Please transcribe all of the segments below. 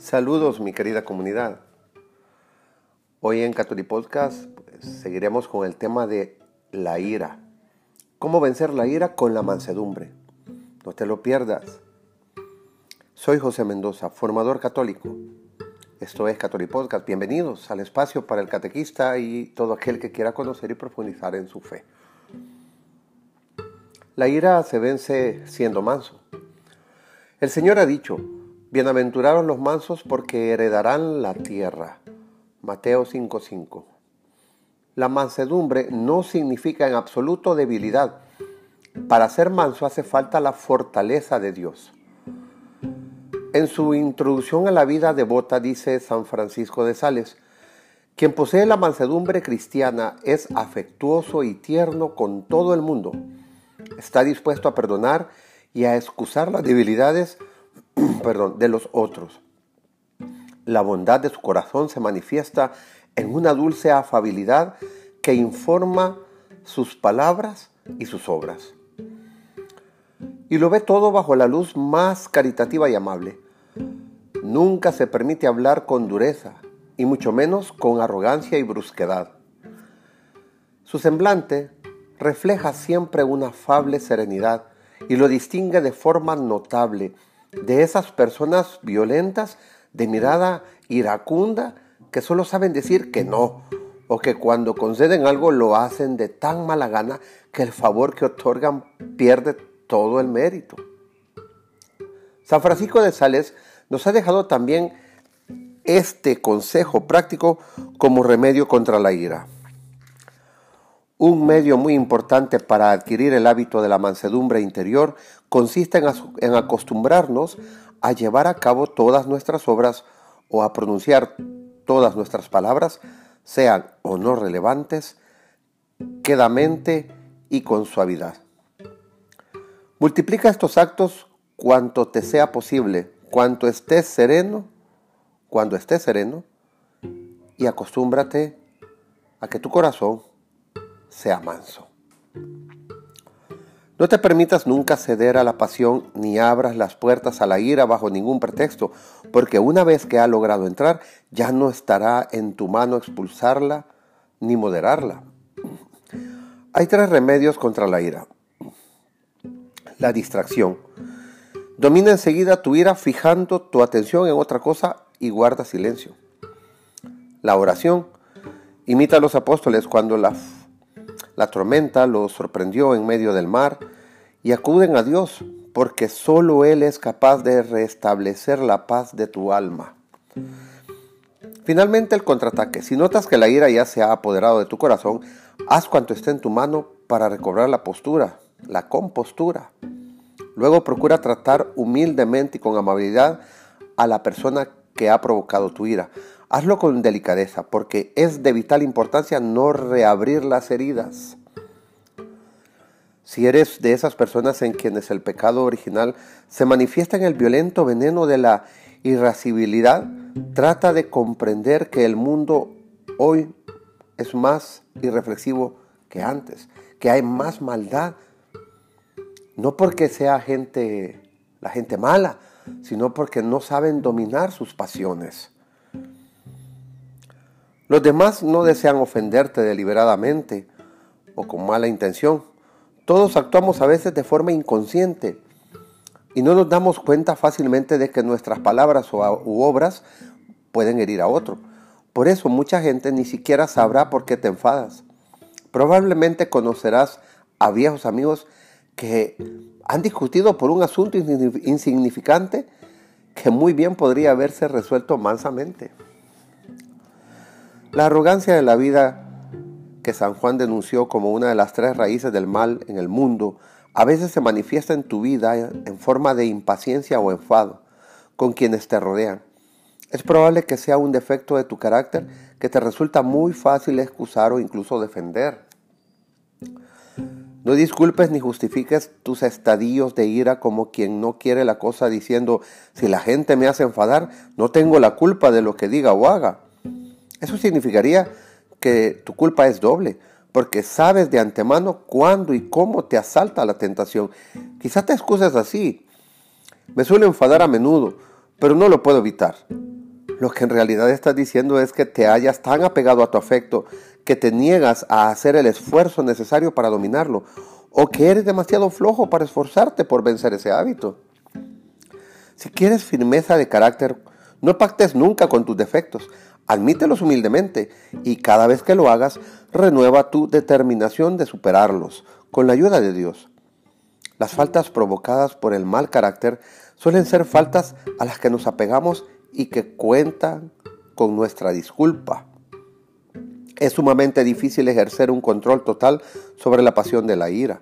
Saludos mi querida comunidad. Hoy en Catholic Podcast pues, seguiremos con el tema de la ira. ¿Cómo vencer la ira con la mansedumbre? No te lo pierdas. Soy José Mendoza, formador católico. Esto es Catholic Podcast. Bienvenidos al espacio para el catequista y todo aquel que quiera conocer y profundizar en su fe. La ira se vence siendo manso. El Señor ha dicho, Bienaventurados los mansos porque heredarán la tierra. Mateo 5:5. La mansedumbre no significa en absoluto debilidad. Para ser manso hace falta la fortaleza de Dios. En su introducción a la vida devota dice San Francisco de Sales, quien posee la mansedumbre cristiana es afectuoso y tierno con todo el mundo. Está dispuesto a perdonar y a excusar las debilidades perdón, de los otros. La bondad de su corazón se manifiesta en una dulce afabilidad que informa sus palabras y sus obras. Y lo ve todo bajo la luz más caritativa y amable. Nunca se permite hablar con dureza, y mucho menos con arrogancia y brusquedad. Su semblante refleja siempre una afable serenidad y lo distingue de forma notable de esas personas violentas, de mirada iracunda, que solo saben decir que no, o que cuando conceden algo lo hacen de tan mala gana que el favor que otorgan pierde todo el mérito. San Francisco de Sales nos ha dejado también este consejo práctico como remedio contra la ira. Un medio muy importante para adquirir el hábito de la mansedumbre interior consiste en, acostumbrarnos a llevar a cabo todas nuestras obras o a pronunciar todas nuestras palabras, sean o no relevantes, quedamente y con suavidad. Multiplica estos actos cuanto te sea posible, cuanto estés sereno, cuando estés sereno, y acostúmbrate a que tu corazón sea manso. No te permitas nunca ceder a la pasión ni abras las puertas a la ira bajo ningún pretexto, porque una vez que ha logrado entrar, ya no estará en tu mano expulsarla ni moderarla. Hay tres remedios contra la ira. La distracción. Domina enseguida tu ira fijando tu atención en otra cosa y guarda silencio. La oración. Imita a los apóstoles cuando la la tormenta los sorprendió en medio del mar y acuden a Dios porque solo Él es capaz de restablecer la paz de tu alma. Finalmente el contraataque. Si notas que la ira ya se ha apoderado de tu corazón, haz cuanto esté en tu mano para recobrar la postura, la compostura. Luego procura tratar humildemente y con amabilidad a la persona que ha provocado tu ira. Hazlo con delicadeza, porque es de vital importancia no reabrir las heridas. Si eres de esas personas en quienes el pecado original se manifiesta en el violento veneno de la irascibilidad, trata de comprender que el mundo hoy es más irreflexivo que antes, que hay más maldad. No porque sea gente, la gente mala, sino porque no saben dominar sus pasiones. Los demás no desean ofenderte deliberadamente o con mala intención. Todos actuamos a veces de forma inconsciente y no nos damos cuenta fácilmente de que nuestras palabras u obras pueden herir a otro. Por eso mucha gente ni siquiera sabrá por qué te enfadas. Probablemente conocerás a viejos amigos que han discutido por un asunto insignificante que muy bien podría haberse resuelto mansamente. La arrogancia de la vida que San Juan denunció como una de las tres raíces del mal en el mundo, a veces se manifiesta en tu vida en forma de impaciencia o enfado con quienes te rodean. Es probable que sea un defecto de tu carácter que te resulta muy fácil excusar o incluso defender. No disculpes ni justifiques tus estadillos de ira como quien no quiere la cosa diciendo, si la gente me hace enfadar, no tengo la culpa de lo que diga o haga. Eso significaría que tu culpa es doble, porque sabes de antemano cuándo y cómo te asalta la tentación. Quizá te excuses así. Me suelo enfadar a menudo, pero no lo puedo evitar. Lo que en realidad estás diciendo es que te hayas tan apegado a tu afecto que te niegas a hacer el esfuerzo necesario para dominarlo o que eres demasiado flojo para esforzarte por vencer ese hábito. Si quieres firmeza de carácter, no pactes nunca con tus defectos, admítelos humildemente y cada vez que lo hagas, renueva tu determinación de superarlos con la ayuda de Dios. Las faltas provocadas por el mal carácter suelen ser faltas a las que nos apegamos y que cuentan con nuestra disculpa. Es sumamente difícil ejercer un control total sobre la pasión de la ira.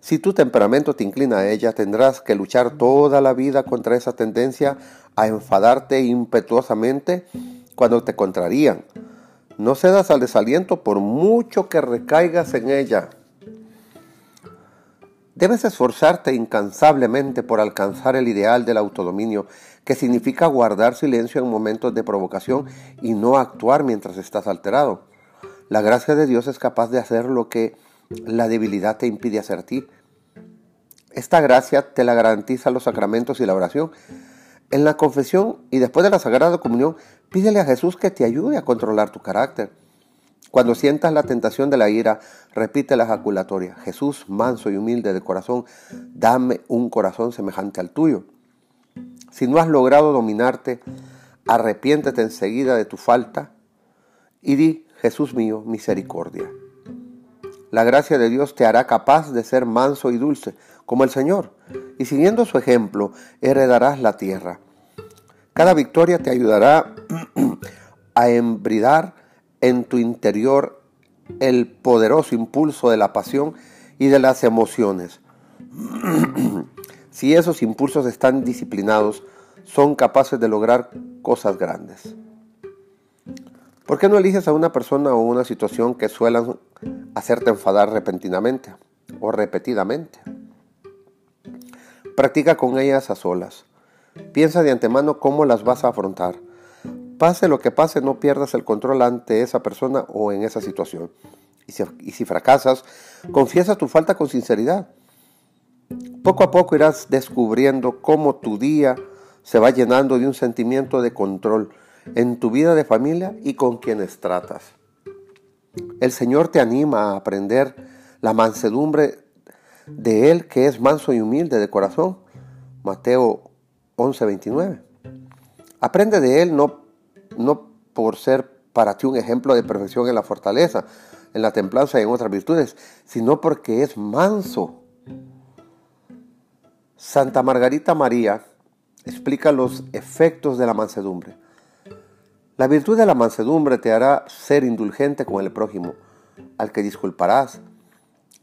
Si tu temperamento te inclina a ella, tendrás que luchar toda la vida contra esa tendencia a enfadarte impetuosamente cuando te contrarían. No cedas al desaliento por mucho que recaigas en ella. Debes esforzarte incansablemente por alcanzar el ideal del autodominio, que significa guardar silencio en momentos de provocación y no actuar mientras estás alterado. La gracia de Dios es capaz de hacer lo que la debilidad te impide hacer ti. Esta gracia te la garantiza los sacramentos y la oración. En la confesión y después de la Sagrada Comunión, pídele a Jesús que te ayude a controlar tu carácter. Cuando sientas la tentación de la ira, repite la ejaculatoria. Jesús, manso y humilde de corazón, dame un corazón semejante al tuyo. Si no has logrado dominarte, arrepiéntete enseguida de tu falta y di, Jesús mío, misericordia. La gracia de Dios te hará capaz de ser manso y dulce, como el Señor, y siguiendo su ejemplo, heredarás la tierra. Cada victoria te ayudará a embridar en tu interior el poderoso impulso de la pasión y de las emociones. si esos impulsos están disciplinados, son capaces de lograr cosas grandes. ¿Por qué no eliges a una persona o una situación que suelan hacerte enfadar repentinamente o repetidamente? Practica con ellas a solas. Piensa de antemano cómo las vas a afrontar. Pase lo que pase, no pierdas el control ante esa persona o en esa situación. Y si, fracasas, confiesa tu falta con sinceridad. Poco a poco irás descubriendo cómo tu día se va llenando de un sentimiento de control en tu vida de familia y con quienes tratas. El Señor te anima a aprender la mansedumbre de Él que es manso y humilde de corazón. Mateo 11:29. Aprende de Él no, no por ser para ti un ejemplo de perfección en la fortaleza, en la templanza y en otras virtudes, sino porque es manso. Santa Margarita María explica los efectos de la mansedumbre. La virtud de la mansedumbre te hará ser indulgente con el prójimo, al que disculparás,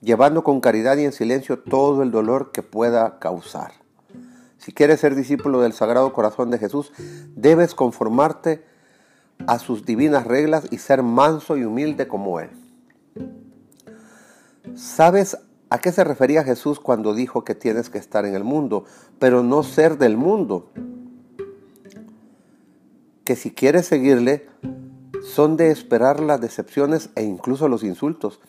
llevando con caridad y en silencio todo el dolor que pueda causar. Si quieres ser discípulo del Sagrado Corazón de Jesús, debes conformarte a sus divinas reglas y ser manso y humilde como Él. ¿Sabes a qué se refería Jesús cuando dijo que tienes que estar en el mundo, pero no ser del mundo? que si quieres seguirle, son de esperar las decepciones e incluso los insultos.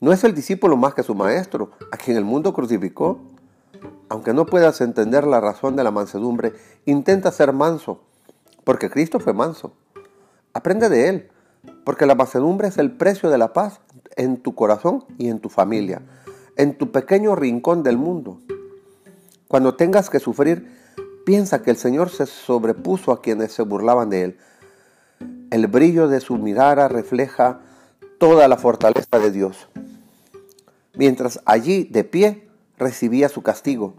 No es el discípulo más que su maestro, a quien el mundo crucificó. Aunque no puedas entender la razón de la mansedumbre, intenta ser manso, porque Cristo fue manso. Aprende de Él, porque la mansedumbre es el precio de la paz en tu corazón y en tu familia, en tu pequeño rincón del mundo. Cuando tengas que sufrir, Piensa que el Señor se sobrepuso a quienes se burlaban de él. El brillo de su mirada refleja toda la fortaleza de Dios. Mientras allí, de pie, recibía su castigo,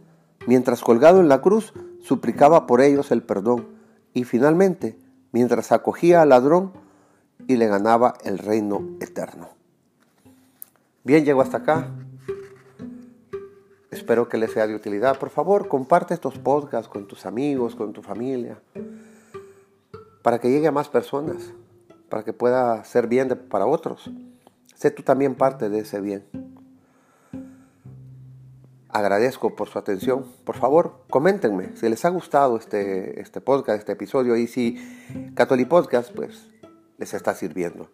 mientras colgado en la cruz, suplicaba por ellos el perdón, y finalmente, mientras acogía al ladrón y le ganaba el reino eterno. Bien, llego hasta acá. Espero que les sea de utilidad. Por favor, comparte estos podcasts con tus amigos, con tu familia, para que llegue a más personas, para que pueda ser bien para otros. Sé tú también parte de ese bien. Agradezco por su atención. Por favor, coméntenme si les ha gustado este, este podcast, este episodio, y si Podcast pues, les está sirviendo.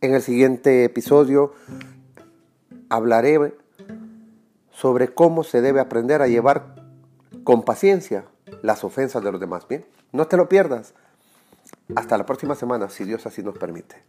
En el siguiente episodio hablaré sobre cómo se debe aprender a llevar con paciencia las ofensas de los demás. Bien, no te lo pierdas. Hasta la próxima semana, si Dios así nos permite.